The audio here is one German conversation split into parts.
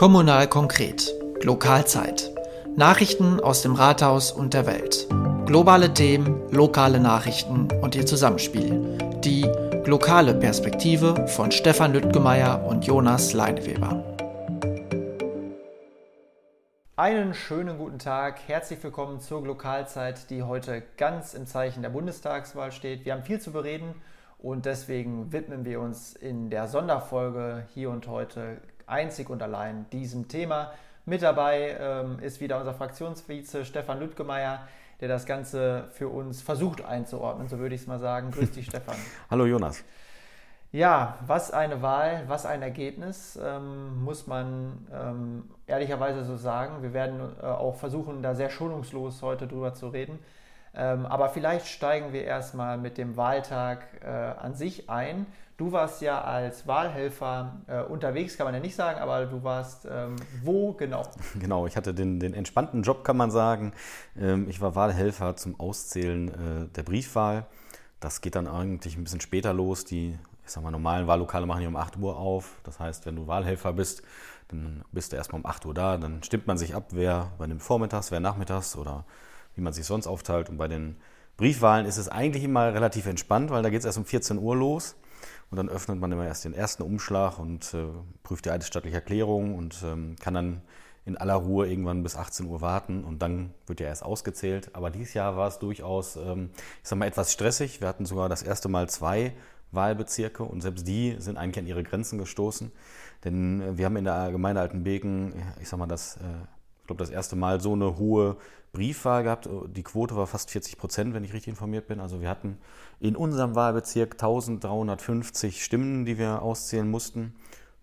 Kommunal konkret. Lokalzeit. Nachrichten aus dem Rathaus und der Welt. Globale Themen, lokale Nachrichten und ihr Zusammenspiel. Die lokale Perspektive von Stefan Lüttgemeier und Jonas Leineweber. Einen schönen guten Tag, herzlich willkommen zur Lokalzeit, die heute ganz im Zeichen der Bundestagswahl steht. Wir haben viel zu bereden und deswegen widmen wir uns in der Sonderfolge hier und heute einzig und allein diesem Thema. Mit dabei ähm, ist wieder unser Fraktionsvize Stefan Lüttgemeier, der das Ganze für uns versucht einzuordnen, so würde ich es mal sagen. Grüß dich, Stefan. Hallo, Jonas. Ja, was eine Wahl, was ein Ergebnis, ähm, muss man ähm, ehrlicherweise so sagen. Wir werden äh, auch versuchen, da sehr schonungslos heute drüber zu reden. Ähm, aber vielleicht steigen wir erstmal mit dem Wahltag äh, an sich ein. Du warst ja als Wahlhelfer äh, unterwegs, kann man ja nicht sagen, aber du warst ähm, wo genau? Genau, ich hatte den, den entspannten Job, kann man sagen. Ähm, ich war Wahlhelfer zum Auszählen äh, der Briefwahl. Das geht dann eigentlich ein bisschen später los. Die ich sag mal, normalen Wahllokale machen ja um 8 Uhr auf. Das heißt, wenn du Wahlhelfer bist, dann bist du erstmal um 8 Uhr da. Dann stimmt man sich ab, wer dem Vormittags, wer nachmittags oder wie man sich sonst aufteilt. Und bei den Briefwahlen ist es eigentlich immer relativ entspannt, weil da geht es erst um 14 Uhr los. Und dann öffnet man immer erst den ersten Umschlag und äh, prüft die eidesstattliche Erklärung und ähm, kann dann in aller Ruhe irgendwann bis 18 Uhr warten und dann wird ja erst ausgezählt. Aber dieses Jahr war es durchaus, ähm, ich sag mal, etwas stressig. Wir hatten sogar das erste Mal zwei Wahlbezirke und selbst die sind eigentlich an ihre Grenzen gestoßen. Denn äh, wir haben in der Gemeinde Altenbeken, ich sag mal, das, äh, glaube, das erste Mal so eine hohe Briefwahl gehabt. Die Quote war fast 40 Prozent, wenn ich richtig informiert bin. Also wir hatten in unserem Wahlbezirk 1350 Stimmen, die wir auszählen mussten.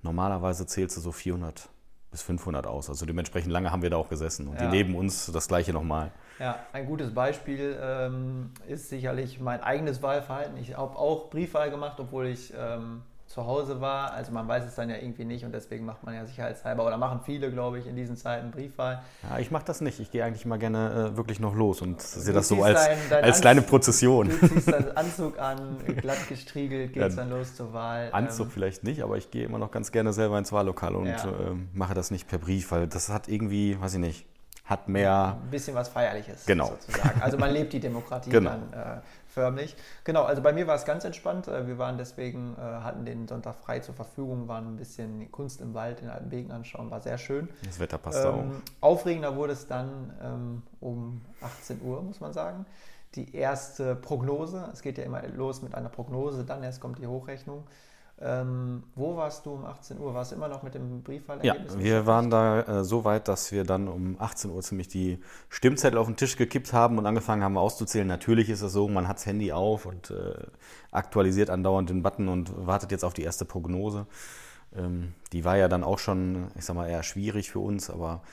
Normalerweise zählt sie so 400 bis 500 aus. Also dementsprechend lange haben wir da auch gesessen. Und ja. die neben uns das gleiche nochmal. Ja, ein gutes Beispiel ähm, ist sicherlich mein eigenes Wahlverhalten. Ich habe auch Briefwahl gemacht, obwohl ich ähm, zu Hause war. Also man weiß es dann ja irgendwie nicht und deswegen macht man ja sicherheitshalber oder machen viele, glaube ich, in diesen Zeiten Briefwahl. Ja, ich mache das nicht. Ich gehe eigentlich mal gerne äh, wirklich noch los und sehe das so als, dein, dein als kleine Prozession. Du ziehst deinen Anzug an, glatt gestriegelt, geht ja, dann los zur Wahl. Anzug ähm, vielleicht nicht, aber ich gehe immer noch ganz gerne selber ins Wahllokal und ja. äh, mache das nicht per Brief, weil das hat irgendwie, weiß ich nicht, hat mehr. Ein bisschen was Feierliches genau. sozusagen. Also man lebt die Demokratie genau. dann äh, förmlich. Genau, also bei mir war es ganz entspannt. Äh, wir waren deswegen, äh, hatten den Sonntag frei zur Verfügung, waren ein bisschen Kunst im Wald in Altenbeken anschauen, war sehr schön. Das Wetter passt ähm, auch. Aufregender wurde es dann ähm, um 18 Uhr, muss man sagen. Die erste Prognose, es geht ja immer los mit einer Prognose, dann erst kommt die Hochrechnung. Ähm, wo warst du um 18 Uhr? Warst du immer noch mit dem Briefwahlergebnis? Ja, wir waren da äh, so weit, dass wir dann um 18 Uhr ziemlich die Stimmzettel auf den Tisch gekippt haben und angefangen haben auszuzählen. Natürlich ist es so, man hat das Handy auf und äh, aktualisiert andauernd den Button und wartet jetzt auf die erste Prognose. Ähm, die war ja dann auch schon, ich sag mal, eher schwierig für uns, aber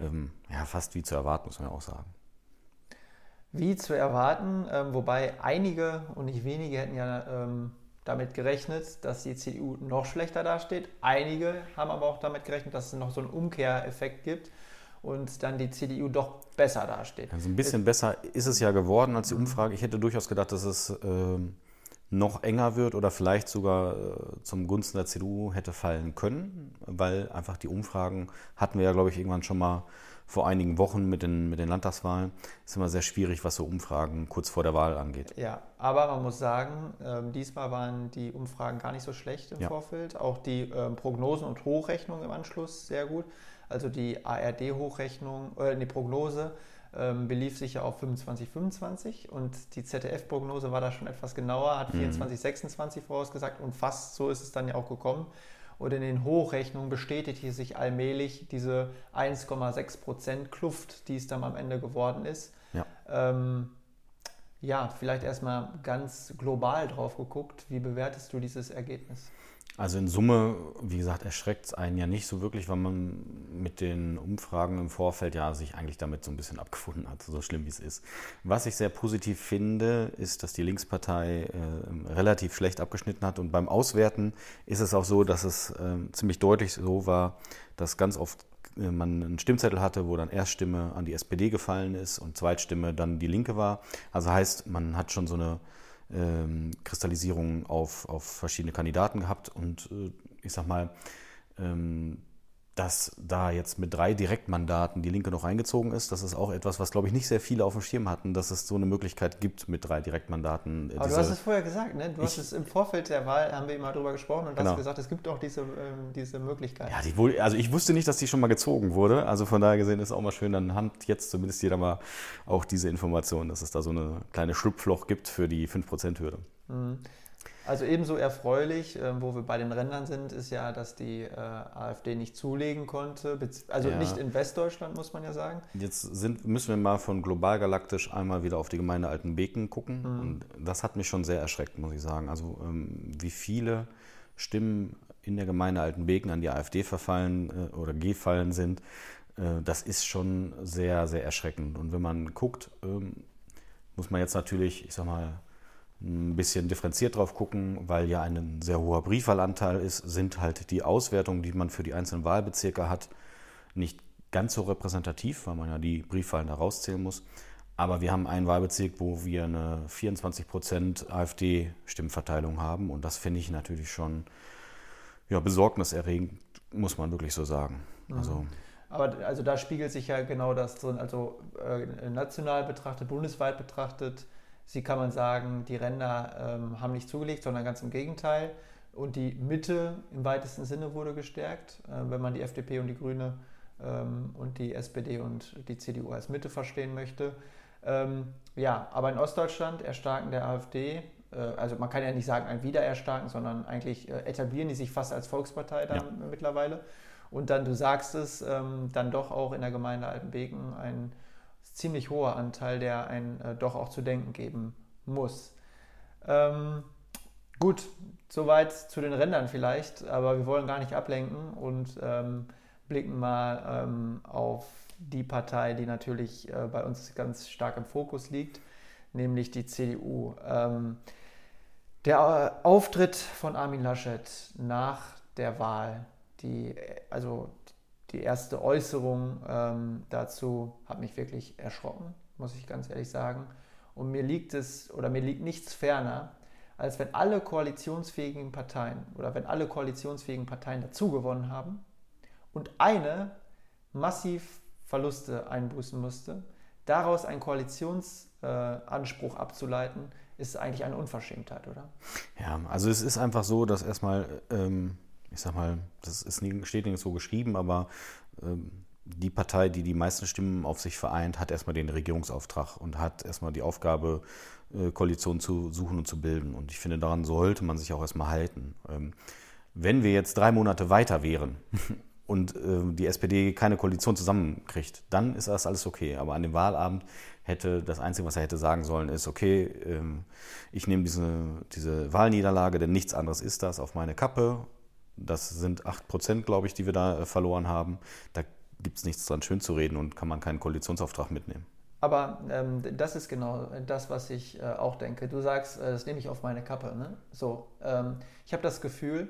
ähm, ja, fast wie zu erwarten, muss man ja auch sagen. Wie zu erwarten, ähm, wobei einige und nicht wenige hätten ja ähm, damit gerechnet, dass die CDU noch schlechter dasteht. Einige haben aber auch damit gerechnet, dass es noch so einen Umkehreffekt gibt und dann die CDU doch besser dasteht. Also ein bisschen besser ist es ja geworden als die Umfrage. Ich hätte durchaus gedacht, dass es äh, noch enger wird oder vielleicht sogar äh, zum Gunsten der CDU hätte fallen können, weil einfach die Umfragen hatten wir ja, glaube ich, irgendwann schon mal vor einigen Wochen mit den, mit den Landtagswahlen. Ist immer sehr schwierig, was so Umfragen kurz vor der Wahl angeht. Ja, aber man muss sagen, äh, diesmal waren die Umfragen gar nicht so schlecht im ja. Vorfeld. Auch die äh, Prognosen und Hochrechnungen im Anschluss sehr gut. Also die ARD-Hochrechnung, äh, die Prognose ähm, belief sich ja auf 25, 25 und die ZDF-Prognose war da schon etwas genauer, hat 24, mhm. 26 vorausgesagt und fast so ist es dann ja auch gekommen. Und in den Hochrechnungen bestätigte sich allmählich diese 1,6% Kluft, die es dann am Ende geworden ist. Ja. Ähm, ja, vielleicht erstmal ganz global drauf geguckt. Wie bewertest du dieses Ergebnis? Also in Summe, wie gesagt, erschreckt es einen ja nicht so wirklich, weil man mit den Umfragen im Vorfeld ja sich eigentlich damit so ein bisschen abgefunden hat, so schlimm wie es ist. Was ich sehr positiv finde, ist, dass die Linkspartei äh, relativ schlecht abgeschnitten hat und beim Auswerten ist es auch so, dass es äh, ziemlich deutlich so war, dass ganz oft äh, man einen Stimmzettel hatte, wo dann Erststimme an die SPD gefallen ist und Zweitstimme dann die Linke war. Also heißt, man hat schon so eine ähm, Kristallisierung auf, auf verschiedene Kandidaten gehabt. Und äh, ich sag mal, ähm, dass da jetzt mit drei Direktmandaten die Linke noch reingezogen ist, das ist auch etwas, was, glaube ich, nicht sehr viele auf dem Schirm hatten, dass es so eine Möglichkeit gibt mit drei Direktmandaten. Aber du hast es vorher gesagt, ne? Du hast es im Vorfeld der Wahl, haben wir immer darüber gesprochen und genau. hast gesagt, es gibt auch diese, ähm, diese Möglichkeit. Ja, die wohl, also ich wusste nicht, dass die schon mal gezogen wurde. Also von daher gesehen ist es auch mal schön, dann hat jetzt zumindest jeder mal auch diese Information, dass es da so eine kleine Schlupfloch gibt für die 5%-Hürde. Mhm. Also ebenso erfreulich, äh, wo wir bei den Rändern sind, ist ja, dass die äh, AfD nicht zulegen konnte. Also ja. nicht in Westdeutschland, muss man ja sagen. Jetzt sind, müssen wir mal von global galaktisch einmal wieder auf die Gemeinde Altenbeken gucken. Mhm. Und das hat mich schon sehr erschreckt, muss ich sagen. Also ähm, wie viele Stimmen in der Gemeinde Altenbeken an die AfD verfallen äh, oder gefallen sind, äh, das ist schon sehr, sehr erschreckend. Und wenn man guckt, ähm, muss man jetzt natürlich, ich sag mal, ein bisschen differenziert drauf gucken, weil ja ein sehr hoher Briefwahlanteil ist, sind halt die Auswertungen, die man für die einzelnen Wahlbezirke hat, nicht ganz so repräsentativ, weil man ja die Briefwahlen da rauszählen muss. Aber wir haben einen Wahlbezirk, wo wir eine 24% AfD-Stimmverteilung haben und das finde ich natürlich schon ja, besorgniserregend, muss man wirklich so sagen. Mhm. Also, aber also da spiegelt sich ja genau das drin, also äh, national betrachtet, bundesweit betrachtet, Sie kann man sagen, die Ränder ähm, haben nicht zugelegt, sondern ganz im Gegenteil. Und die Mitte im weitesten Sinne wurde gestärkt, äh, wenn man die FDP und die Grüne ähm, und die SPD und die CDU als Mitte verstehen möchte. Ähm, ja, aber in Ostdeutschland Erstarken der AfD, äh, also man kann ja nicht sagen ein Wiedererstarken, sondern eigentlich äh, etablieren die sich fast als Volkspartei dann ja. mittlerweile. Und dann, du sagst es, ähm, dann doch auch in der Gemeinde Altenbeken ein ziemlich hoher Anteil, der einen äh, doch auch zu denken geben muss. Ähm, gut, soweit zu den Rändern vielleicht, aber wir wollen gar nicht ablenken und ähm, blicken mal ähm, auf die Partei, die natürlich äh, bei uns ganz stark im Fokus liegt, nämlich die CDU. Ähm, der äh, Auftritt von Armin Laschet nach der Wahl, die, also die erste Äußerung ähm, dazu hat mich wirklich erschrocken, muss ich ganz ehrlich sagen. Und mir liegt es oder mir liegt nichts ferner, als wenn alle koalitionsfähigen Parteien oder wenn alle koalitionsfähigen Parteien dazugewonnen haben und eine massiv Verluste einbußen musste, daraus einen Koalitionsanspruch äh, abzuleiten, ist eigentlich eine Unverschämtheit, oder? Ja, also es ist einfach so, dass erstmal ähm, ich sag mal, das ist steht so geschrieben, aber ähm, die Partei, die die meisten Stimmen auf sich vereint, hat erstmal den Regierungsauftrag und hat erstmal die Aufgabe, äh, Koalitionen zu suchen und zu bilden. Und ich finde, daran sollte man sich auch erstmal halten. Ähm, wenn wir jetzt drei Monate weiter wären und äh, die SPD keine Koalition zusammenkriegt, dann ist das alles okay. Aber an dem Wahlabend hätte das Einzige, was er hätte sagen sollen, ist, okay, ähm, ich nehme diese, diese Wahlniederlage, denn nichts anderes ist das, auf meine Kappe das sind 8 Prozent, glaube ich, die wir da äh, verloren haben. Da gibt es nichts dran schön zu reden und kann man keinen Koalitionsauftrag mitnehmen. Aber ähm, das ist genau das, was ich äh, auch denke. Du sagst, äh, das nehme ich auf meine Kappe. Ne? So, ähm, ich habe das Gefühl,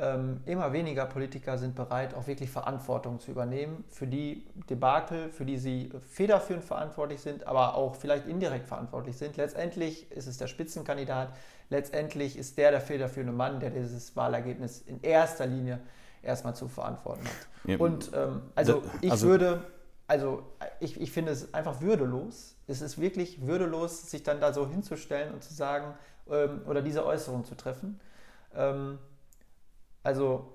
ähm, immer weniger Politiker sind bereit, auch wirklich Verantwortung zu übernehmen für die Debakel, für die sie federführend verantwortlich sind, aber auch vielleicht indirekt verantwortlich sind. Letztendlich ist es der Spitzenkandidat, letztendlich ist der der federführende Mann, der dieses Wahlergebnis in erster Linie erstmal zu verantworten hat. Ja. Und ähm, also ich also, würde, also ich, ich finde es einfach würdelos. Es ist wirklich würdelos, sich dann da so hinzustellen und zu sagen ähm, oder diese Äußerung zu treffen. Ähm, also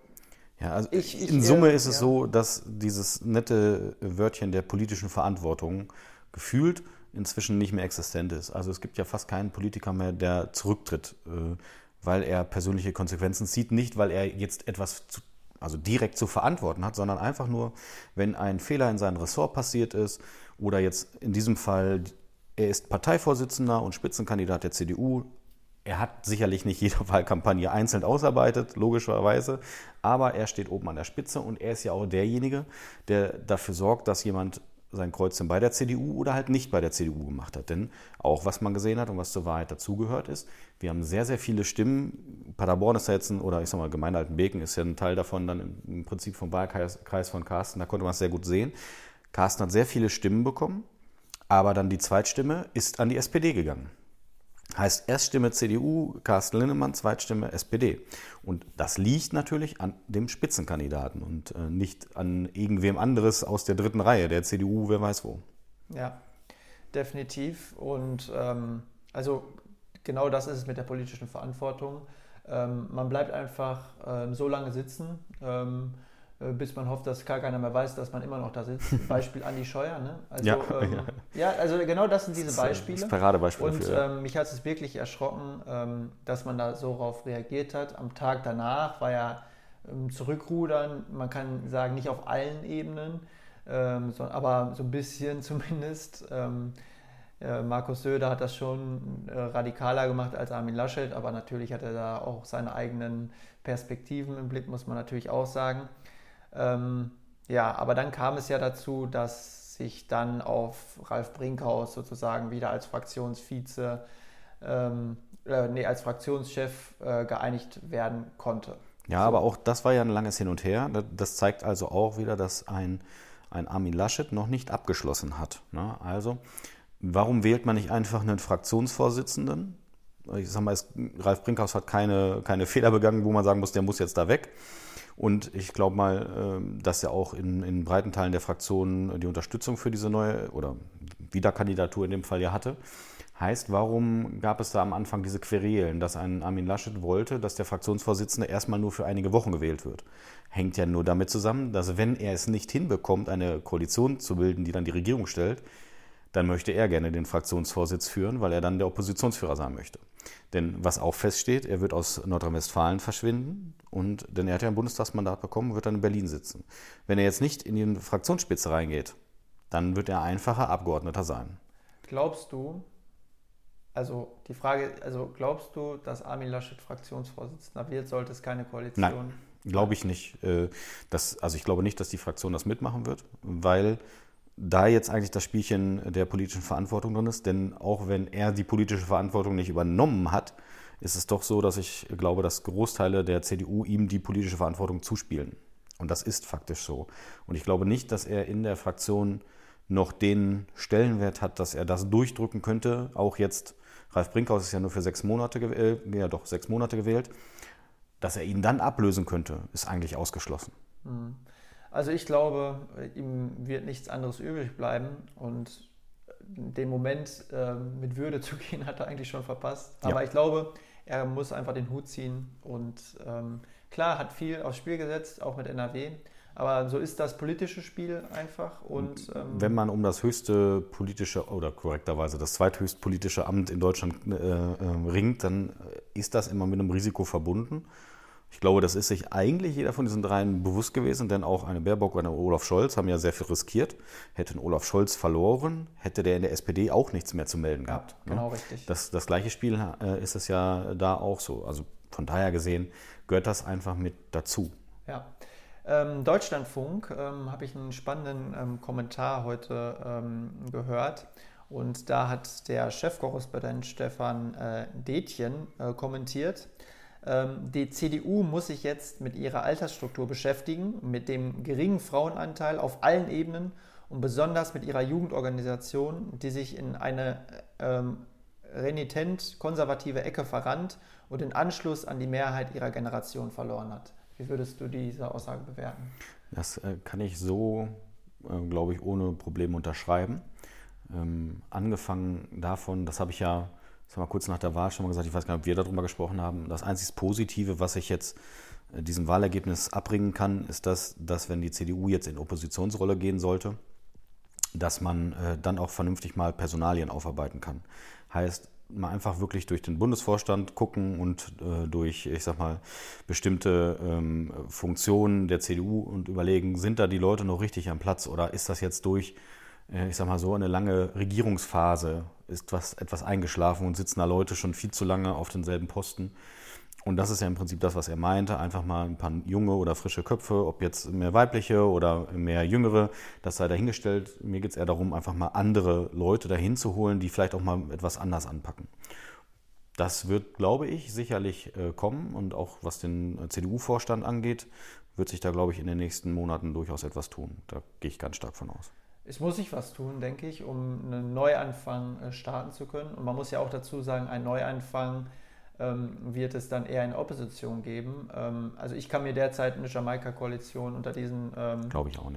ja, also ich, ich, in Summe äh, ist es ja. so, dass dieses nette Wörtchen der politischen Verantwortung gefühlt inzwischen nicht mehr existent ist. Also es gibt ja fast keinen Politiker mehr, der zurücktritt, äh, weil er persönliche Konsequenzen zieht. Nicht, weil er jetzt etwas zu, also direkt zu verantworten hat, sondern einfach nur, wenn ein Fehler in seinem Ressort passiert ist oder jetzt in diesem Fall, er ist Parteivorsitzender und Spitzenkandidat der CDU, er hat sicherlich nicht jede Wahlkampagne einzeln ausarbeitet, logischerweise, aber er steht oben an der Spitze und er ist ja auch derjenige, der dafür sorgt, dass jemand sein Kreuzchen bei der CDU oder halt nicht bei der CDU gemacht hat. Denn auch was man gesehen hat und was zur Wahrheit dazugehört ist, wir haben sehr, sehr viele Stimmen. Paderborn ist ja jetzt ein, oder ich sag mal, Gemeinde Altenbeken ist ja ein Teil davon, dann im Prinzip vom Wahlkreis von Carsten, da konnte man es sehr gut sehen. Carsten hat sehr viele Stimmen bekommen, aber dann die Zweitstimme ist an die SPD gegangen. Heißt Erststimme CDU, Carsten Linnemann, Zweitstimme SPD. Und das liegt natürlich an dem Spitzenkandidaten und äh, nicht an irgendwem anderes aus der dritten Reihe, der CDU, wer weiß wo. Ja, definitiv. Und ähm, also genau das ist es mit der politischen Verantwortung. Ähm, man bleibt einfach ähm, so lange sitzen, ähm, äh, bis man hofft, dass gar keiner mehr weiß, dass man immer noch da sitzt. Beispiel Andi Scheuer. Ne? Also, ja, ähm, ja. ja, also genau das sind diese das Beispiele. Das Paradebeispiel Und dafür, ja. Ähm, mich hat es wirklich erschrocken, ähm, dass man da so darauf reagiert hat. Am Tag danach war ja Zurückrudern, man kann sagen, nicht auf allen Ebenen, so, aber so ein bisschen zumindest. Äh, Markus Söder hat das schon äh, radikaler gemacht als Armin Laschet, aber natürlich hat er da auch seine eigenen Perspektiven im Blick, muss man natürlich auch sagen. Ähm, ja, aber dann kam es ja dazu, dass sich dann auf Ralf Brinkhaus sozusagen wieder als Fraktionsvize, ähm, äh, nee, als Fraktionschef äh, geeinigt werden konnte. Ja, so. aber auch das war ja ein langes Hin und Her. Das zeigt also auch wieder, dass ein, ein Armin Laschet noch nicht abgeschlossen hat. Ne? Also Warum wählt man nicht einfach einen Fraktionsvorsitzenden? Ich sag mal, es, Ralf Brinkhaus hat keine, keine Fehler begangen, wo man sagen muss, der muss jetzt da weg. Und ich glaube mal, ähm, dass er auch in, in breiten Teilen der Fraktion die Unterstützung für diese neue oder Wiederkandidatur in dem Fall ja hatte. Heißt, warum gab es da am Anfang diese Querelen, dass ein Armin Laschet wollte, dass der Fraktionsvorsitzende erstmal nur für einige Wochen gewählt wird? Hängt ja nur damit zusammen, dass wenn er es nicht hinbekommt, eine Koalition zu bilden, die dann die Regierung stellt, dann möchte er gerne den Fraktionsvorsitz führen, weil er dann der Oppositionsführer sein möchte. Denn was auch feststeht, er wird aus Nordrhein-Westfalen verschwinden und denn er hat ja ein Bundestagsmandat bekommen, wird dann in Berlin sitzen. Wenn er jetzt nicht in die Fraktionsspitze reingeht, dann wird er einfacher Abgeordneter sein. Glaubst du, also die Frage, also glaubst du, dass Armin Laschet Fraktionsvorsitzender wird, sollte es keine Koalition? Nein, glaube ich nicht. Äh, das, also ich glaube nicht, dass die Fraktion das mitmachen wird, weil da jetzt eigentlich das Spielchen der politischen Verantwortung drin ist. Denn auch wenn er die politische Verantwortung nicht übernommen hat, ist es doch so, dass ich glaube, dass Großteile der CDU ihm die politische Verantwortung zuspielen. Und das ist faktisch so. Und ich glaube nicht, dass er in der Fraktion noch den Stellenwert hat, dass er das durchdrücken könnte. Auch jetzt, Ralf Brinkhaus ist ja nur für sechs Monate gewählt, ja doch sechs Monate gewählt. Dass er ihn dann ablösen könnte, ist eigentlich ausgeschlossen. Mhm. Also ich glaube, ihm wird nichts anderes übrig bleiben und den Moment äh, mit Würde zu gehen, hat er eigentlich schon verpasst. Aber ja. ich glaube, er muss einfach den Hut ziehen und ähm, klar, hat viel aufs Spiel gesetzt, auch mit NRW. Aber so ist das politische Spiel einfach. Und, ähm Wenn man um das höchste politische oder korrekterweise das zweithöchste politische Amt in Deutschland äh, äh, ringt, dann ist das immer mit einem Risiko verbunden. Ich glaube, das ist sich eigentlich jeder von diesen dreien bewusst gewesen, denn auch eine Baerbock und eine Olaf Scholz haben ja sehr viel riskiert. Hätte ein Olaf Scholz verloren, hätte der in der SPD auch nichts mehr zu melden gehabt. Ja, genau, ne? richtig. Das, das gleiche Spiel äh, ist es ja da auch so. Also von daher gesehen gehört das einfach mit dazu. Ja. Ähm, Deutschlandfunk ähm, habe ich einen spannenden ähm, Kommentar heute ähm, gehört. Und da hat der Chefkorrespondent Stefan äh, Detjen äh, kommentiert. Ähm, die CDU muss sich jetzt mit ihrer Altersstruktur beschäftigen, mit dem geringen Frauenanteil auf allen Ebenen und besonders mit ihrer Jugendorganisation, die sich in eine ähm, renitent konservative Ecke verrannt und den Anschluss an die Mehrheit ihrer Generation verloren hat. Wie würdest du diese Aussage bewerten? Das äh, kann ich so, äh, glaube ich, ohne Probleme unterschreiben. Ähm, angefangen davon, das habe ich ja das haben wir kurz nach der Wahl schon mal gesagt, ich weiß gar nicht, ob wir darüber gesprochen haben. Das einzig Positive, was ich jetzt äh, diesem Wahlergebnis abbringen kann, ist das, dass wenn die CDU jetzt in Oppositionsrolle gehen sollte, dass man äh, dann auch vernünftig mal Personalien aufarbeiten kann. Heißt, mal einfach wirklich durch den Bundesvorstand gucken und äh, durch, ich sag mal, bestimmte ähm, Funktionen der CDU und überlegen, sind da die Leute noch richtig am Platz oder ist das jetzt durch äh, ich sag mal so, eine lange Regierungsphase ist was, etwas eingeschlafen und sitzen da Leute schon viel zu lange auf denselben Posten. Und das ist ja im Prinzip das, was er meinte. Einfach mal ein paar junge oder frische Köpfe, ob jetzt mehr weibliche oder mehr jüngere, das sei dahingestellt. Mir geht es eher darum, einfach mal andere Leute dahin zu holen, die vielleicht auch mal etwas anders anpacken. Das wird, glaube ich, sicherlich äh, kommen. Und auch was den äh, CDU-Vorstand angeht, wird sich da, glaube ich, in den nächsten Monaten durchaus etwas tun. Da gehe ich ganz stark von aus. Es muss sich was tun, denke ich, um einen Neuanfang äh, starten zu können. Und man muss ja auch dazu sagen, ein Neuanfang ähm, wird es dann eher in Opposition geben. Ähm, also ich kann mir derzeit eine Jamaika-Koalition unter diesen ähm,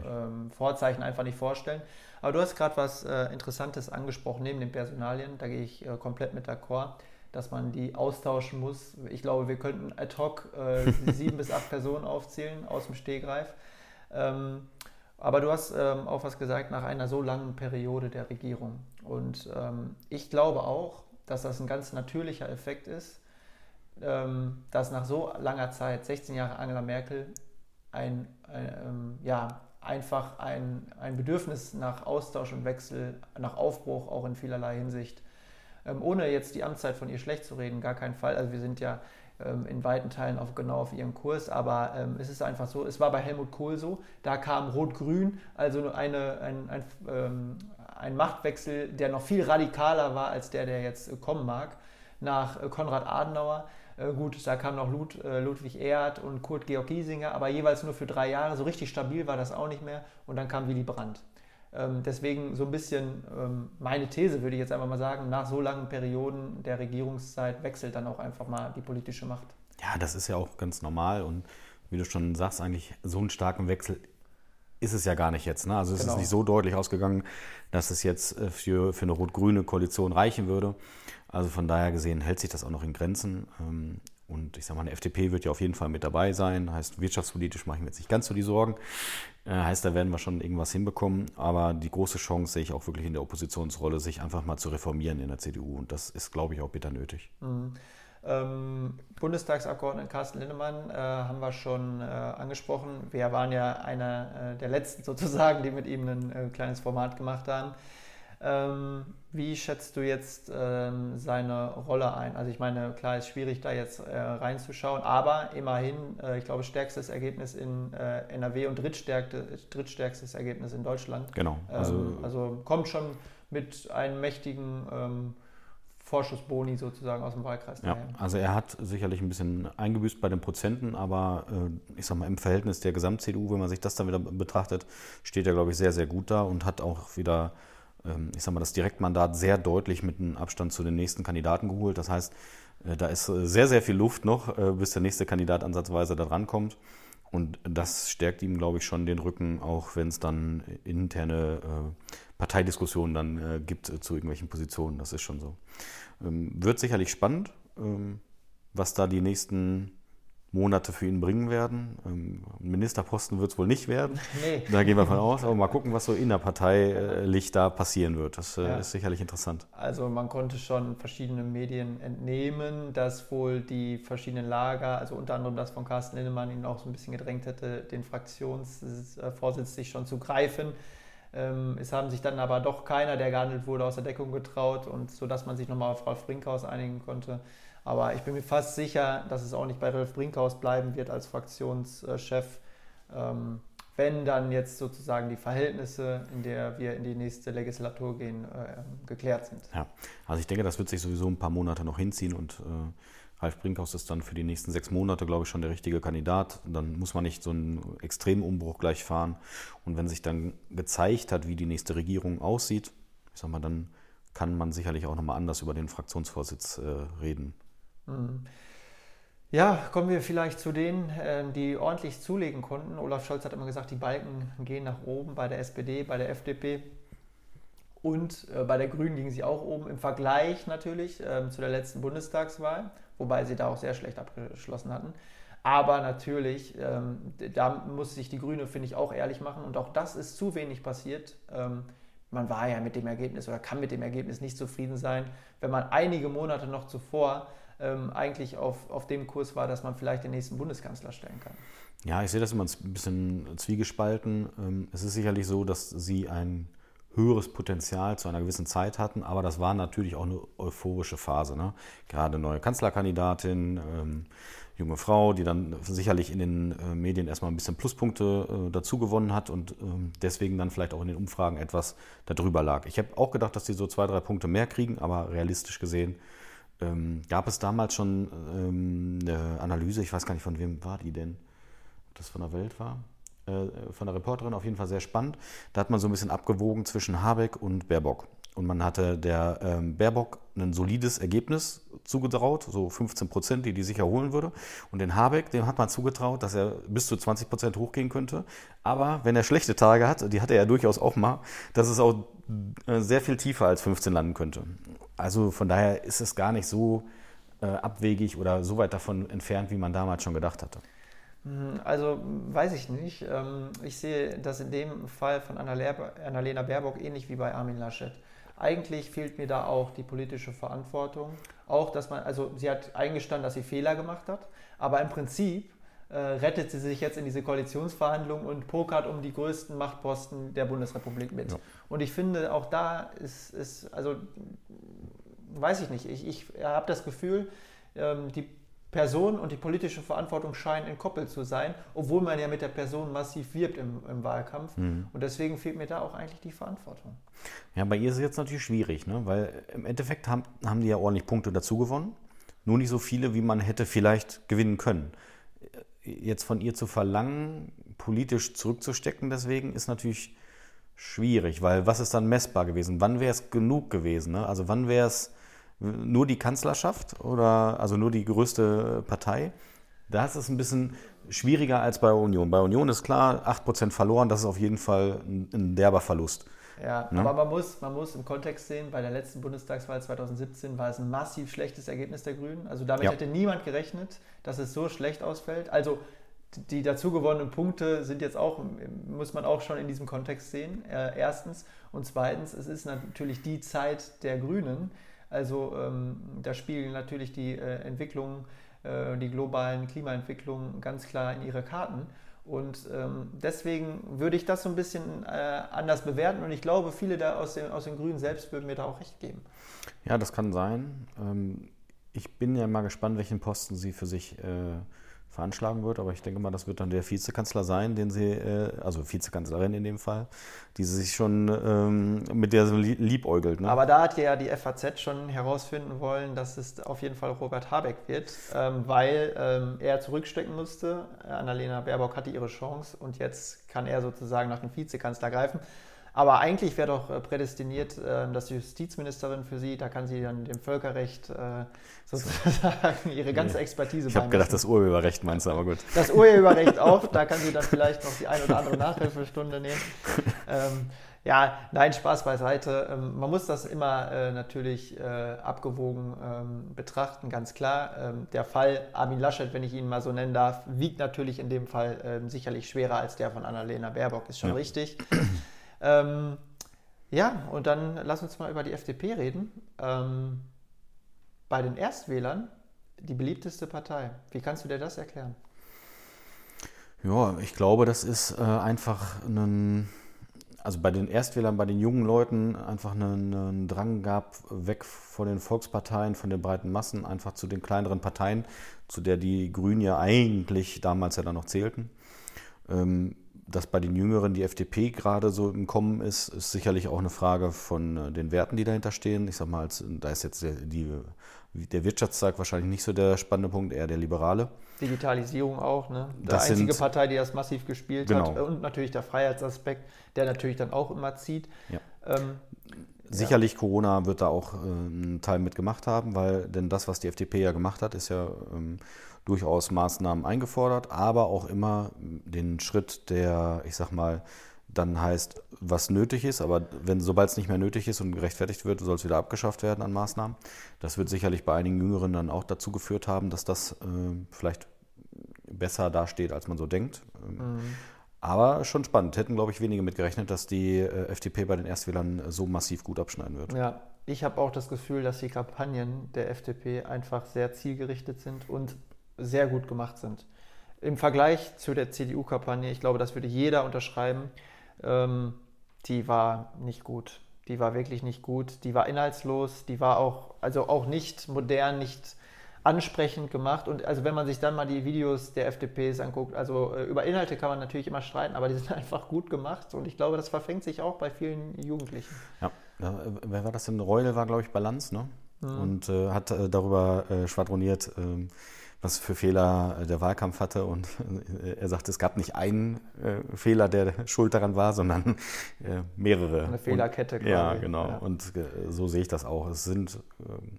ähm, Vorzeichen einfach nicht vorstellen. Aber du hast gerade was äh, Interessantes angesprochen, neben den Personalien, da gehe ich äh, komplett mit d'accord, dass man die austauschen muss. Ich glaube, wir könnten ad hoc äh, sieben bis acht Personen aufzählen aus dem Stehgreif. Ähm, aber du hast ähm, auch was gesagt nach einer so langen Periode der Regierung. Und ähm, ich glaube auch, dass das ein ganz natürlicher Effekt ist, ähm, dass nach so langer Zeit, 16 Jahre Angela Merkel, ein, ein ähm, ja, einfach ein, ein Bedürfnis nach Austausch und Wechsel, nach Aufbruch auch in vielerlei Hinsicht, ähm, ohne jetzt die Amtszeit von ihr schlecht zu reden, gar keinen Fall. Also wir sind ja in weiten Teilen auf, genau auf ihrem Kurs, aber ähm, es ist einfach so, es war bei Helmut Kohl so, da kam Rot-Grün, also eine, ein, ein, ähm, ein Machtwechsel, der noch viel radikaler war als der, der jetzt kommen mag, nach äh, Konrad Adenauer. Äh, gut, da kam noch Lud, äh, Ludwig Erhard und Kurt Georg Giesinger, aber jeweils nur für drei Jahre. So richtig stabil war das auch nicht mehr. Und dann kam Willy Brandt. Ähm, deswegen so ein bisschen ähm, meine These, würde ich jetzt einfach mal sagen, nach so langen Perioden der Regierungszeit wechselt dann auch einfach mal die politische Macht. Ja, das ist ja auch ganz normal und wie du schon sagst, eigentlich so einen starken Wechsel ist es ja gar nicht jetzt. Ne? Also es genau. ist nicht so deutlich ausgegangen, dass es jetzt äh, für, für eine rot-grüne Koalition reichen würde. Also von daher gesehen hält sich das auch noch in Grenzen. Und ich sage mal, eine FDP wird ja auf jeden Fall mit dabei sein. Heißt, wirtschaftspolitisch mache ich mir jetzt nicht ganz so die Sorgen. Äh, heißt, da werden wir schon irgendwas hinbekommen. Aber die große Chance sehe ich auch wirklich in der Oppositionsrolle, sich einfach mal zu reformieren in der CDU. Und das ist, glaube ich, auch bitter nötig. Mhm. Ähm, Bundestagsabgeordneten Carsten Lindemann äh, haben wir schon äh, angesprochen. Wir waren ja einer äh, der letzten sozusagen, die mit ihm ein äh, kleines Format gemacht haben. Ähm, wie schätzt du jetzt ähm, seine Rolle ein? Also ich meine, klar ist schwierig, da jetzt äh, reinzuschauen, aber immerhin, äh, ich glaube, stärkstes Ergebnis in äh, NRW und drittstärkstes Ergebnis in Deutschland. Genau. Also, ähm, also kommt schon mit einem mächtigen ähm, Vorschussboni sozusagen aus dem Wahlkreis. Ja, also er hat sicherlich ein bisschen eingebüßt bei den Prozenten, aber äh, ich sag mal, im Verhältnis der Gesamt-CDU, wenn man sich das dann wieder betrachtet, steht er, glaube ich, sehr, sehr gut da und hat auch wieder ähm, ich sag mal, das Direktmandat sehr deutlich mit einem Abstand zu den nächsten Kandidaten geholt. Das heißt, äh, da ist äh, sehr, sehr viel Luft noch, äh, bis der nächste Kandidat ansatzweise da rankommt. Und das stärkt ihm, glaube ich, schon den Rücken, auch wenn es dann interne Parteidiskussionen dann gibt zu irgendwelchen Positionen. Das ist schon so. Ähm, wird sicherlich spannend, ähm, was da die nächsten Monate für ihn bringen werden. Ähm, Ministerposten wird es wohl nicht werden. Nee. Da gehen wir von aus. Aber mal gucken, was so innerparteilich da passieren wird. Das äh, ja. ist sicherlich interessant. Also man konnte schon verschiedene Medien entnehmen, dass wohl die verschiedenen Lager, also unter anderem das von Carsten Lindemann, ihn auch so ein bisschen gedrängt hätte, den Fraktionsvorsitz sich schon zu greifen. Ähm, es haben sich dann aber doch keiner, der gehandelt wurde, aus der Deckung getraut und so dass man sich nochmal auf Ralf Brinkhaus einigen konnte. Aber ich bin mir fast sicher, dass es auch nicht bei Rolf Brinkhaus bleiben wird als Fraktionschef. Ähm, wenn dann jetzt sozusagen die Verhältnisse, in der wir in die nächste Legislatur gehen, äh, geklärt sind. Ja, also ich denke, das wird sich sowieso ein paar Monate noch hinziehen und äh, Ralf Brinkhaus ist dann für die nächsten sechs Monate, glaube ich, schon der richtige Kandidat. Dann muss man nicht so einen extremen Umbruch gleich fahren. Und wenn sich dann gezeigt hat, wie die nächste Regierung aussieht, ich sag mal, dann kann man sicherlich auch nochmal anders über den Fraktionsvorsitz äh, reden. Mhm. Ja, kommen wir vielleicht zu denen, ähm, die ordentlich zulegen konnten. Olaf Scholz hat immer gesagt, die Balken gehen nach oben bei der SPD, bei der FDP und äh, bei der Grünen liegen sie auch oben im Vergleich natürlich ähm, zu der letzten Bundestagswahl, wobei sie da auch sehr schlecht abgeschlossen hatten. Aber natürlich, ähm, da muss sich die Grüne, finde ich, auch ehrlich machen und auch das ist zu wenig passiert. man war ja mit dem Ergebnis oder kann mit dem Ergebnis nicht zufrieden sein, wenn man einige Monate noch zuvor ähm, eigentlich auf, auf dem Kurs war, dass man vielleicht den nächsten Bundeskanzler stellen kann. Ja, ich sehe das immer ein bisschen zwiegespalten. Ähm, es ist sicherlich so, dass sie ein höheres Potenzial zu einer gewissen Zeit hatten, aber das war natürlich auch eine euphorische Phase. Ne? Gerade neue Kanzlerkandidatin, ähm, junge Frau, die dann sicherlich in den äh, Medien erstmal ein bisschen Pluspunkte äh, dazu gewonnen hat und ähm, deswegen dann vielleicht auch in den Umfragen etwas darüber lag. Ich habe auch gedacht, dass sie so zwei, drei Punkte mehr kriegen, aber realistisch gesehen ähm, gab es damals schon ähm, eine Analyse, ich weiß gar nicht, von wem war die denn, ob das von der Welt war, äh, von der Reporterin auf jeden Fall sehr spannend. Da hat man so ein bisschen abgewogen zwischen Habeck und Baerbock. Und man hatte der ähm, Baerbock ein solides Ergebnis zugetraut, so 15 Prozent, die die sicher holen würde. Und den Habeck, dem hat man zugetraut, dass er bis zu 20 Prozent hochgehen könnte. Aber wenn er schlechte Tage hat, die hatte er ja durchaus auch mal, dass es auch äh, sehr viel tiefer als 15 landen könnte. Also von daher ist es gar nicht so äh, abwegig oder so weit davon entfernt, wie man damals schon gedacht hatte. Hm, also weiß ich nicht. Ähm, ich sehe das in dem Fall von Annalena Baerbock ähnlich wie bei Armin Laschet. Eigentlich fehlt mir da auch die politische Verantwortung. Auch, dass man, also sie hat eingestanden, dass sie Fehler gemacht hat, aber im Prinzip äh, rettet sie sich jetzt in diese Koalitionsverhandlungen und pokert um die größten Machtposten der Bundesrepublik mit. Ja. Und ich finde, auch da ist, ist also weiß ich nicht, ich, ich habe das Gefühl, ähm, die Person und die politische Verantwortung scheinen entkoppelt zu sein, obwohl man ja mit der Person massiv wirbt im, im Wahlkampf. Mhm. Und deswegen fehlt mir da auch eigentlich die Verantwortung. Ja, bei ihr ist es jetzt natürlich schwierig, ne? weil im Endeffekt haben, haben die ja ordentlich Punkte dazu gewonnen. Nur nicht so viele, wie man hätte vielleicht gewinnen können. Jetzt von ihr zu verlangen, politisch zurückzustecken, deswegen ist natürlich schwierig, weil was ist dann messbar gewesen? Wann wäre es genug gewesen? Ne? Also wann wäre es nur die Kanzlerschaft oder also nur die größte Partei. Da ist ein bisschen schwieriger als bei Union. Bei Union ist klar, 8% verloren, das ist auf jeden Fall ein, ein derber Verlust. Ja, ne? aber man muss, man muss im Kontext sehen, bei der letzten Bundestagswahl 2017 war es ein massiv schlechtes Ergebnis der Grünen. Also damit ja. hätte niemand gerechnet, dass es so schlecht ausfällt. Also die dazu gewonnenen Punkte sind jetzt auch, muss man auch schon in diesem Kontext sehen, äh, erstens. Und zweitens, es ist natürlich die Zeit der Grünen, also ähm, da spielen natürlich die äh, Entwicklungen, äh, die globalen Klimaentwicklungen ganz klar in ihre Karten. Und ähm, deswegen würde ich das so ein bisschen äh, anders bewerten und ich glaube, viele da aus den, aus den Grünen selbst würden mir da auch recht geben. Ja, das kann sein. Ähm, ich bin ja mal gespannt, welchen Posten sie für sich äh, veranschlagen wird. Aber ich denke mal, das wird dann der Vizekanzler sein, den sie, äh, also Vizekanzlerin in dem Fall, die sich schon ähm, mit der so liebäugelt. Ne? Aber da hat ja die FAZ schon herausfinden wollen, dass es auf jeden Fall Robert Habeck wird, ähm, weil ähm, er zurückstecken musste. Annalena Baerbock hatte ihre Chance und jetzt kann er sozusagen nach dem Vizekanzler greifen. Aber eigentlich wäre doch äh, prädestiniert, äh, dass die Justizministerin für sie, da kann sie dann dem Völkerrecht äh, sozusagen ihre ganze Expertise Ich habe gedacht, das Urheberrecht meinst du, aber gut. Das Urheberrecht auch, da kann sie dann vielleicht noch die ein oder andere Nachhilfestunde nehmen. Ähm, ja, nein, Spaß beiseite. Ähm, man muss das immer äh, natürlich äh, abgewogen ähm, betrachten, ganz klar. Ähm, der Fall Armin Laschet, wenn ich ihn mal so nennen darf, wiegt natürlich in dem Fall ähm, sicherlich schwerer als der von Annalena Baerbock, ist schon ja. richtig. Ähm, ja, und dann lass uns mal über die FDP reden. Ähm, bei den Erstwählern die beliebteste Partei. Wie kannst du dir das erklären? Ja, ich glaube, das ist äh, einfach ein, also bei den Erstwählern, bei den jungen Leuten einfach einen, einen, Drang gab, weg von den Volksparteien, von den breiten Massen, einfach zu den kleineren Parteien, zu der die Grünen ja eigentlich damals ja dann noch zählten. Ähm, dass bei den Jüngeren die FDP gerade so im Kommen ist, ist sicherlich auch eine Frage von äh, den Werten, die dahinter stehen. Ich sag mal, da ist jetzt der, die, der Wirtschaftstag wahrscheinlich nicht so der spannende Punkt, eher der Liberale. Digitalisierung auch, ne? Die einzige sind, Partei, die das massiv gespielt genau. hat. Und natürlich der Freiheitsaspekt, der natürlich dann auch immer zieht. Ja. Ähm, Sicherlich ja. Corona wird da auch äh, einen Teil mitgemacht haben, weil denn das, was die FDP ja gemacht hat, ist ja ähm, durchaus Maßnahmen eingefordert, aber auch immer den Schritt, der, ich sag mal, dann heißt, was nötig ist, aber wenn sobald es nicht mehr nötig ist und gerechtfertigt wird, soll es wieder abgeschafft werden an Maßnahmen. Das wird sicherlich bei einigen Jüngeren dann auch dazu geführt haben, dass das äh, vielleicht besser dasteht, als man so denkt. Mhm. Aber schon spannend. Hätten, glaube ich, wenige mitgerechnet, dass die äh, FDP bei den Erstwählern so massiv gut abschneiden wird. Ja, ich habe auch das Gefühl, dass die Kampagnen der FDP einfach sehr zielgerichtet sind und sehr gut gemacht sind. Im Vergleich zu der CDU-Kampagne, ich glaube, das würde jeder unterschreiben, ähm, die war nicht gut. Die war wirklich nicht gut. Die war inhaltslos. Die war auch, also auch nicht modern, nicht ansprechend gemacht. Und also wenn man sich dann mal die Videos der FDPs anguckt, also äh, über Inhalte kann man natürlich immer streiten, aber die sind einfach gut gemacht. Und ich glaube, das verfängt sich auch bei vielen Jugendlichen. Ja, ja wer war das denn? Reule war, glaube ich, Balance, ne? Mhm. Und äh, hat äh, darüber äh, schwadroniert, ähm, was für Fehler der Wahlkampf hatte. Und er sagte, es gab nicht einen äh, Fehler, der schuld daran war, sondern äh, mehrere. Eine Fehlerkette. Und, ja, genau. Ja. Und äh, so sehe ich das auch. Es sind ähm,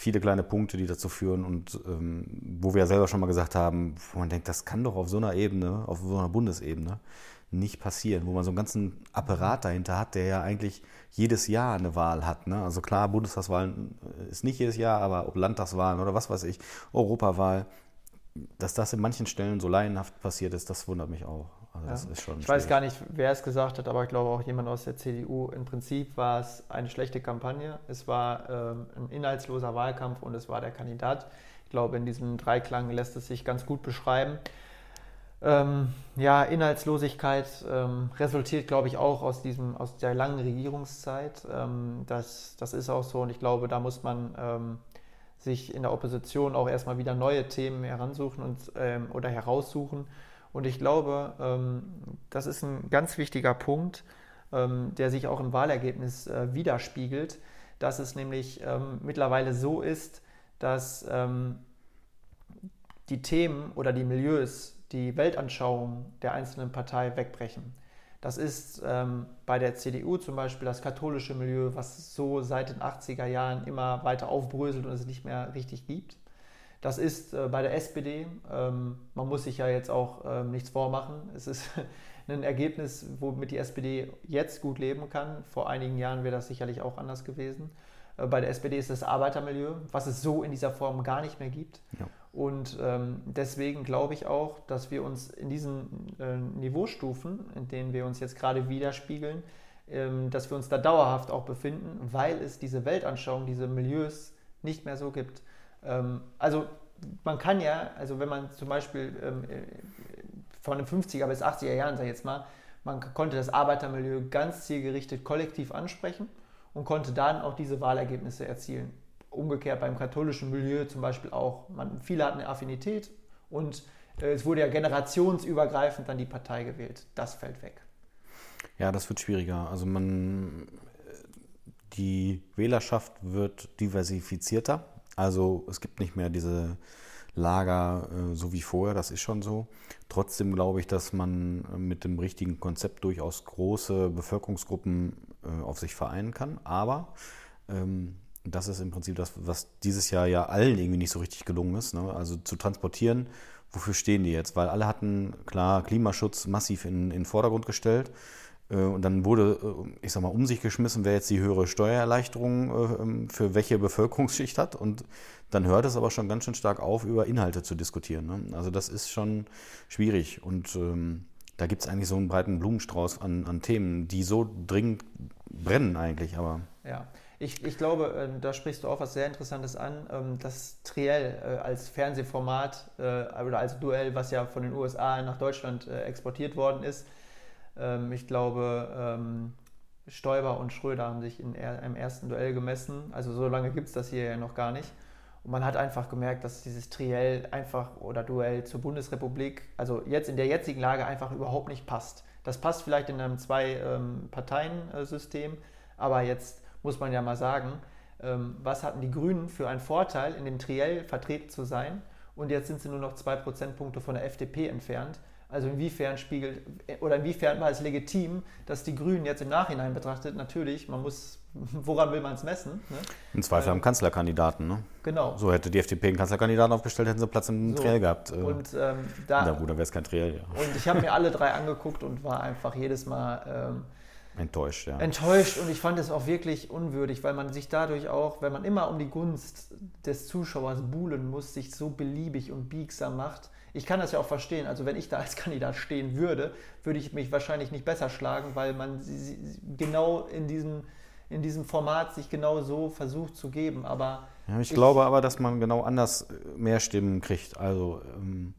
viele kleine Punkte, die dazu führen und ähm, wo wir ja selber schon mal gesagt haben, wo man denkt, das kann doch auf so einer Ebene, auf so einer Bundesebene nicht passieren, wo man so einen ganzen Apparat dahinter hat, der ja eigentlich jedes Jahr eine Wahl hat. Ne? Also klar, Bundestagswahlen äh, ist nicht jedes Jahr, aber ob Landtagswahlen oder was weiß ich, Europawahl, dass das in manchen Stellen so laienhaft passiert ist, das wundert mich auch. Also ja. ich schwierig. weiß gar nicht, wer es gesagt hat, aber ich glaube auch jemand aus der CDU. Im Prinzip war es eine schlechte Kampagne. Es war ähm, ein inhaltsloser Wahlkampf und es war der Kandidat. Ich glaube, in diesem Dreiklang lässt es sich ganz gut beschreiben. Ähm, ja, Inhaltslosigkeit ähm, resultiert, glaube ich, auch aus, diesem, aus der langen Regierungszeit. Ähm, das, das ist auch so und ich glaube, da muss man ähm, sich in der Opposition auch erstmal wieder neue Themen heransuchen und, ähm, oder heraussuchen. Und ich glaube, ähm, das ist ein ganz wichtiger Punkt, der sich auch im Wahlergebnis äh, widerspiegelt, dass es nämlich mittlerweile so ist, dass die Themen oder die Milieus die Weltanschauung der einzelnen Partei wegbrechen. Das ist ähm, bei der CDU zum Beispiel das katholische Milieu, was so seit den 80er Jahren immer weiter aufbröselt und es nicht mehr richtig gibt. Das ist äh, bei der SPD, ähm, man muss sich ja jetzt auch ähm, nichts vormachen. Es ist ein Ergebnis, womit die SPD jetzt gut leben kann. Vor einigen Jahren wäre das sicherlich auch anders gewesen. Äh, bei der SPD ist das Arbeitermilieu, was es so in dieser Form gar nicht mehr gibt. Ja. Und ähm, deswegen glaube ich auch, dass wir uns in diesen äh, Niveaustufen, in denen wir uns jetzt gerade widerspiegeln, ähm, dass wir uns da dauerhaft auch befinden, weil es diese Weltanschauung, diese Milieus nicht mehr so gibt. Ähm, also man kann ja, also wenn man zum Beispiel ähm, äh, von den 50er bis 80er Jahren, sag ich jetzt mal, man konnte das Arbeitermilieu ganz zielgerichtet kollektiv ansprechen und konnte dann auch diese Wahlergebnisse erzielen umgekehrt beim katholischen Milieu zum Beispiel auch. Man, viele hatten eine Affinität und äh, es wurde ja generationsübergreifend dann die Partei gewählt. Das fällt weg. Ja, das wird schwieriger. Also man, die Wählerschaft wird diversifizierter. Also es gibt nicht mehr diese Lager äh, so wie vorher, das ist schon so. Trotzdem glaube ich, dass man mit dem richtigen Konzept durchaus große Bevölkerungsgruppen äh, auf sich vereinen kann. Aber ähm, das ist im Prinzip das, was dieses Jahr ja allen irgendwie nicht so richtig gelungen ist. Ne? Also zu transportieren, wofür stehen die jetzt? Weil alle hatten, klar, Klimaschutz massiv in den Vordergrund gestellt. Äh, und dann wurde, äh, ich sag mal, um sich geschmissen, wer jetzt die höhere Steuererleichterung äh, ähm, für welche Bevölkerungsschicht hat. Und dann hört es aber schon ganz schön stark auf, über Inhalte zu diskutieren. Ne? Also das ist schon schwierig. Und ähm, da gibt es eigentlich so einen breiten Blumenstrauß an, an Themen, die so dringend brennen eigentlich. Aber ja. Ich, ich glaube, da sprichst du auch was sehr Interessantes an. Ähm, das Triell als Fernsehformat oder als Duell, was ja von den USA nach Deutschland exportiert worden ist. Ähm, ich glaube, ähm, Stoiber und Schröder haben sich in einem ersten Duell gemessen. Also so lange gibt es das hier ja noch gar nicht. Und man hat einfach gemerkt, dass dieses Triell einfach oder Duell zur Bundesrepublik, also jetzt in der jetzigen Lage einfach überhaupt nicht passt. Das passt vielleicht in einem Zwei-Parteien-System, aber jetzt muss man ja mal sagen, ähm, was hatten die Grünen für einen Vorteil, in dem Triell vertreten zu sein? Und jetzt sind sie nur noch zwei Prozentpunkte von der FDP entfernt. Also inwiefern spiegelt oder inwiefern war es legitim, dass die Grünen jetzt im Nachhinein betrachtet, natürlich, man muss, woran will man es messen? Ne? Im Zweifel ähm, am Kanzlerkandidaten, ne? Genau. So hätte die FDP einen Kanzlerkandidaten aufgestellt, hätten sie Platz im so. Triell gehabt. Äh. Und ähm, da. Na gut, dann wäre es kein Triell, ja. Und ich habe mir alle drei angeguckt und war einfach jedes Mal. Ähm, Enttäuscht, ja. Enttäuscht und ich fand es auch wirklich unwürdig, weil man sich dadurch auch, wenn man immer um die Gunst des Zuschauers buhlen muss, sich so beliebig und biegsam macht. Ich kann das ja auch verstehen. Also wenn ich da als Kandidat stehen würde, würde ich mich wahrscheinlich nicht besser schlagen, weil man genau in diesem, in diesem Format sich genau so versucht zu geben. Aber ja, ich, ich, glaube aber, dass man genau anders mehr Stimmen kriegt. Also ähm,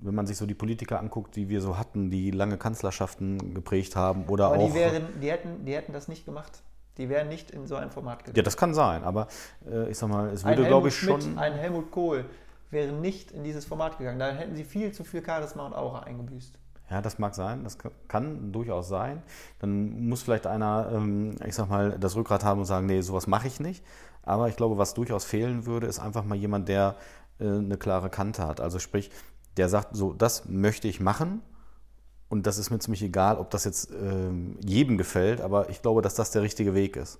wenn man sich so die Politiker anguckt, die wir so hatten, die lange Kanzlerschaften geprägt haben oder aber auch. Die, wären, die, hätten, die hätten das nicht gemacht. Die wären nicht in so ein Format gegangen. Ja, das kann sein, aber äh, ich sag mal, es würde, glaube ich, schon. Ein Helmut Kohl wäre nicht in dieses Format gegangen. Da hätten sie viel zu viel Charisma und Aura eingebüßt. Ja, das mag sein, das kann durchaus sein. Dann muss vielleicht einer, ähm, ich sag mal, das Rückgrat haben und sagen, nee, sowas mache ich nicht. Aber ich glaube, was durchaus fehlen würde, ist einfach mal jemand, der äh, eine klare Kante hat. Also sprich, der sagt, so, das möchte ich machen und das ist mir ziemlich egal, ob das jetzt äh, jedem gefällt, aber ich glaube, dass das der richtige Weg ist.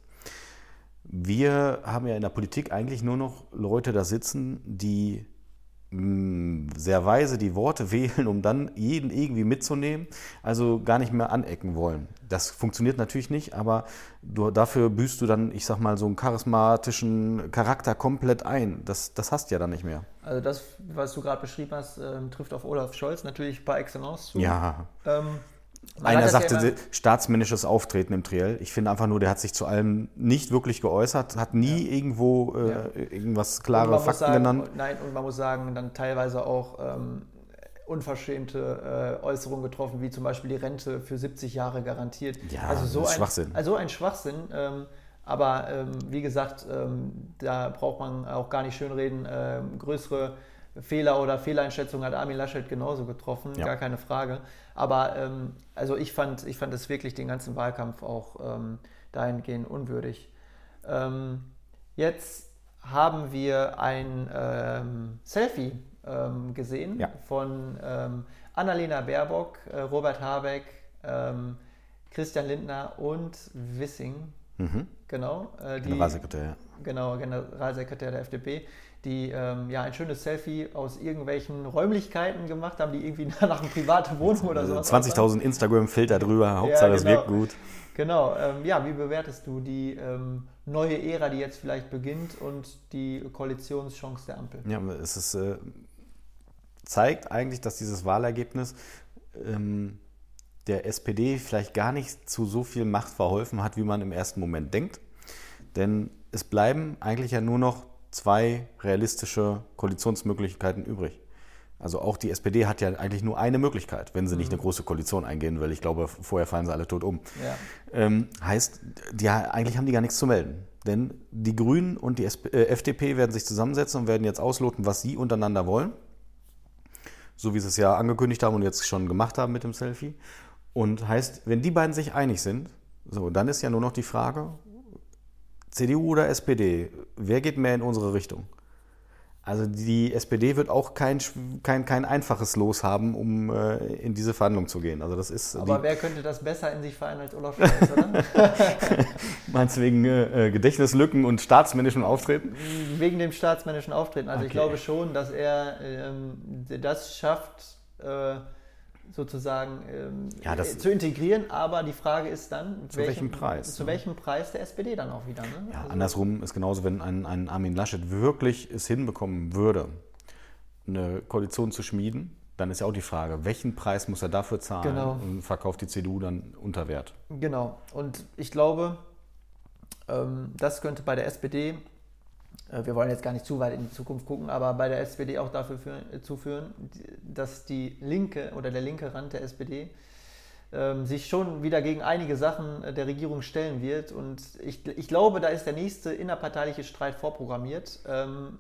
Wir haben ja in der Politik eigentlich nur noch Leute da sitzen, die sehr weise die Worte wählen, um dann jeden irgendwie mitzunehmen, also gar nicht mehr anecken wollen. Das funktioniert natürlich nicht, aber du, dafür büßt du dann, ich sag mal, so einen charismatischen Charakter komplett ein. Das, das hast du ja dann nicht mehr. Also das, was du gerade beschrieben hast, äh, trifft auf Olaf Scholz natürlich par excellence zu. Ja. Ähm, einer sagte ja staatsmännisches Auftreten im Triell. Ich finde einfach nur, der hat sich zu allem nicht wirklich geäußert, hat nie ja. irgendwo äh, ja. irgendwas klare Fakten sagen, genannt. Nein, und man muss sagen, dann teilweise auch ähm, unverschämte äh, Äußerungen getroffen, wie zum Beispiel die Rente für 70 Jahre garantiert. Ja, also so ein Schwachsinn. Also ein Schwachsinn. Ähm, aber ähm, wie gesagt, ähm, da braucht man auch gar nicht schönreden. Ähm, größere Fehler oder Fehleinschätzungen hat Armin Laschet genauso getroffen, ja. gar keine Frage. Aber ähm, also ich fand, ich fand es wirklich den ganzen Wahlkampf auch ähm, dahingehend unwürdig. Ähm, jetzt haben wir ein ähm, Selfie ähm, gesehen ja. von ähm, Annalena Baerbock, äh, Robert Habeck, Christian Lindner und Wissing. Mhm. Genau. Äh, die, Generalsekretär. Genau, Generalsekretär der FDP die ähm, ja ein schönes Selfie aus irgendwelchen Räumlichkeiten gemacht haben, die irgendwie nach einer privaten Wohnung oder so. 20.000 Instagram-Filter drüber, Hauptsache ja, genau. wirkt gut. Genau, ähm, ja, wie bewertest du die ähm, neue Ära, die jetzt vielleicht beginnt und die Koalitionschance der Ampel? Ja, es ist, äh, zeigt eigentlich, dass dieses Wahlergebnis ähm, der SPD vielleicht gar nicht zu so viel Macht verholfen hat, wie man im ersten Moment denkt. Denn es bleiben eigentlich ja nur noch zwei realistische Koalitionsmöglichkeiten übrig. Also auch die SPD hat ja eigentlich nur eine Möglichkeit, wenn sie nicht eine mhm. große Koalition eingehen will. Ich glaube, vorher fallen sie alle tot um. Ja. Ähm, heißt, die, eigentlich haben die gar nichts zu melden. Denn die Grünen und die SP, äh, FDP werden sich zusammensetzen und werden jetzt ausloten, was sie untereinander wollen. So wie sie es ja angekündigt haben und jetzt schon gemacht haben mit dem Selfie. Und heißt, wenn die beiden sich einig sind, so, dann ist ja nur noch die Frage, CDU oder SPD, wer geht mehr in unsere Richtung? Also die SPD wird auch kein, kein, kein einfaches Los haben, um äh, in diese Verhandlung zu gehen. Also das ist Aber wer könnte das besser in sich vereinen als Olaf Scholz, oder? Meinst du wegen äh, Gedächtnislücken und staatsmännischem Auftreten? Wegen dem staatsmännischen Auftreten. Also okay. ich glaube schon, dass er ähm, das schafft, äh, sozusagen ähm, ja, zu integrieren. Aber die Frage ist dann, zu welchem, welchem Preis? Zu ne? welchem Preis der SPD dann auch wieder. Ne? Ja, also andersrum ist genauso, wenn ein, ein Armin Laschet wirklich es hinbekommen würde, eine Koalition zu schmieden, dann ist ja auch die Frage, welchen Preis muss er dafür zahlen genau. und verkauft die CDU dann unter Wert? Genau. Und ich glaube, ähm, das könnte bei der SPD äh, wir wollen jetzt gar nicht zu weit in die Zukunft gucken, aber bei der SPD auch dafür führen, äh, zuführen, dass die linke oder der linke Rand der SPD ähm, sich schon wieder gegen einige Sachen äh, der Regierung stellen wird. Und ich, ich glaube, da ist der nächste innerparteiliche Streit vorprogrammiert. Ähm,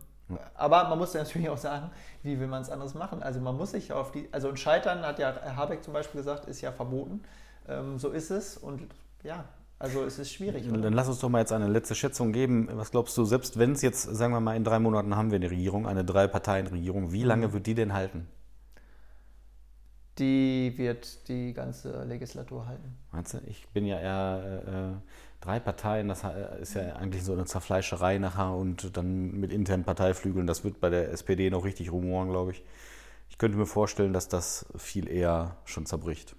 aber man muss ja natürlich auch sagen, wie will man es anders machen? Also man muss sich auf die, also ein Scheitern hat ja Herr Habeck zum Beispiel gesagt, ist ja verboten. Ähm, so ist es und ja, also es ist schwierig. Oder? Dann lass uns doch mal jetzt eine letzte Schätzung geben. Was glaubst du, selbst wenn es jetzt, sagen wir mal, in drei Monaten haben wir eine Regierung, eine Drei-Parteien-Regierung, wie lange mhm. wird die denn halten? Die wird die ganze Legislatur halten. Meinst du? Ich bin ja eher äh, äh drei Parteien, das ist ja eigentlich so eine Zerfleischerei nachher und dann mit internen Parteiflügeln, das wird bei der SPD noch richtig rumoren, glaube ich. Ich könnte mir vorstellen, dass das viel eher schon zerbricht.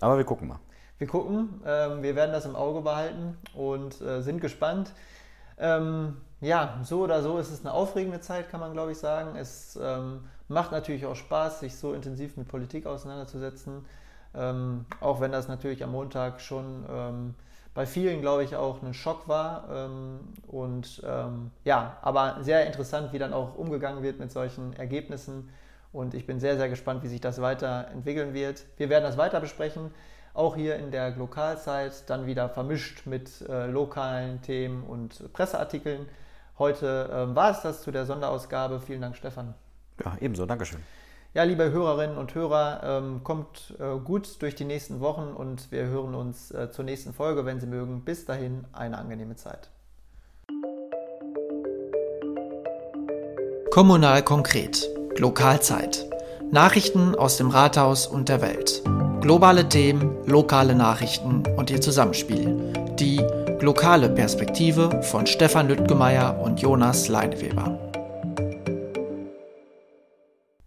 Aber wir gucken mal wir gucken, ähm, wir werden das im Auge behalten und äh, sind gespannt. Ähm, ja, so oder so ist es eine aufregende Zeit, kann man glaube ich sagen. Es ähm, macht natürlich auch Spaß, sich so intensiv mit Politik auseinanderzusetzen. Ähm, auch wenn das natürlich am Montag schon ähm, bei vielen, glaube ich, auch ein Schock war. Ähm, und ja, aber sehr interessant, wie dann auch umgegangen wird mit solchen Ergebnissen. Und ich bin sehr, sehr gespannt, wie sich das weiterentwickeln wird. Wir werden das weiter besprechen auch hier in der Lokalzeit, dann wieder vermischt mit äh, lokalen Themen und Presseartikeln. Heute ähm, war es das zu der Sonderausgabe. Vielen Dank, Stefan. Ja, ebenso. Dankeschön. Ja, liebe Hörerinnen und Hörer, ähm, kommt äh, gut durch die nächsten Wochen und wir hören uns äh, zur nächsten Folge, wenn Sie mögen. Bis dahin eine angenehme Zeit. Kommunal konkret. Lokalzeit. Nachrichten aus dem Rathaus und der Welt. Globale Themen, lokale Nachrichten und ihr Zusammenspiel. Die lokale Perspektive von Stefan Lüttgemeier und Jonas Leineweber.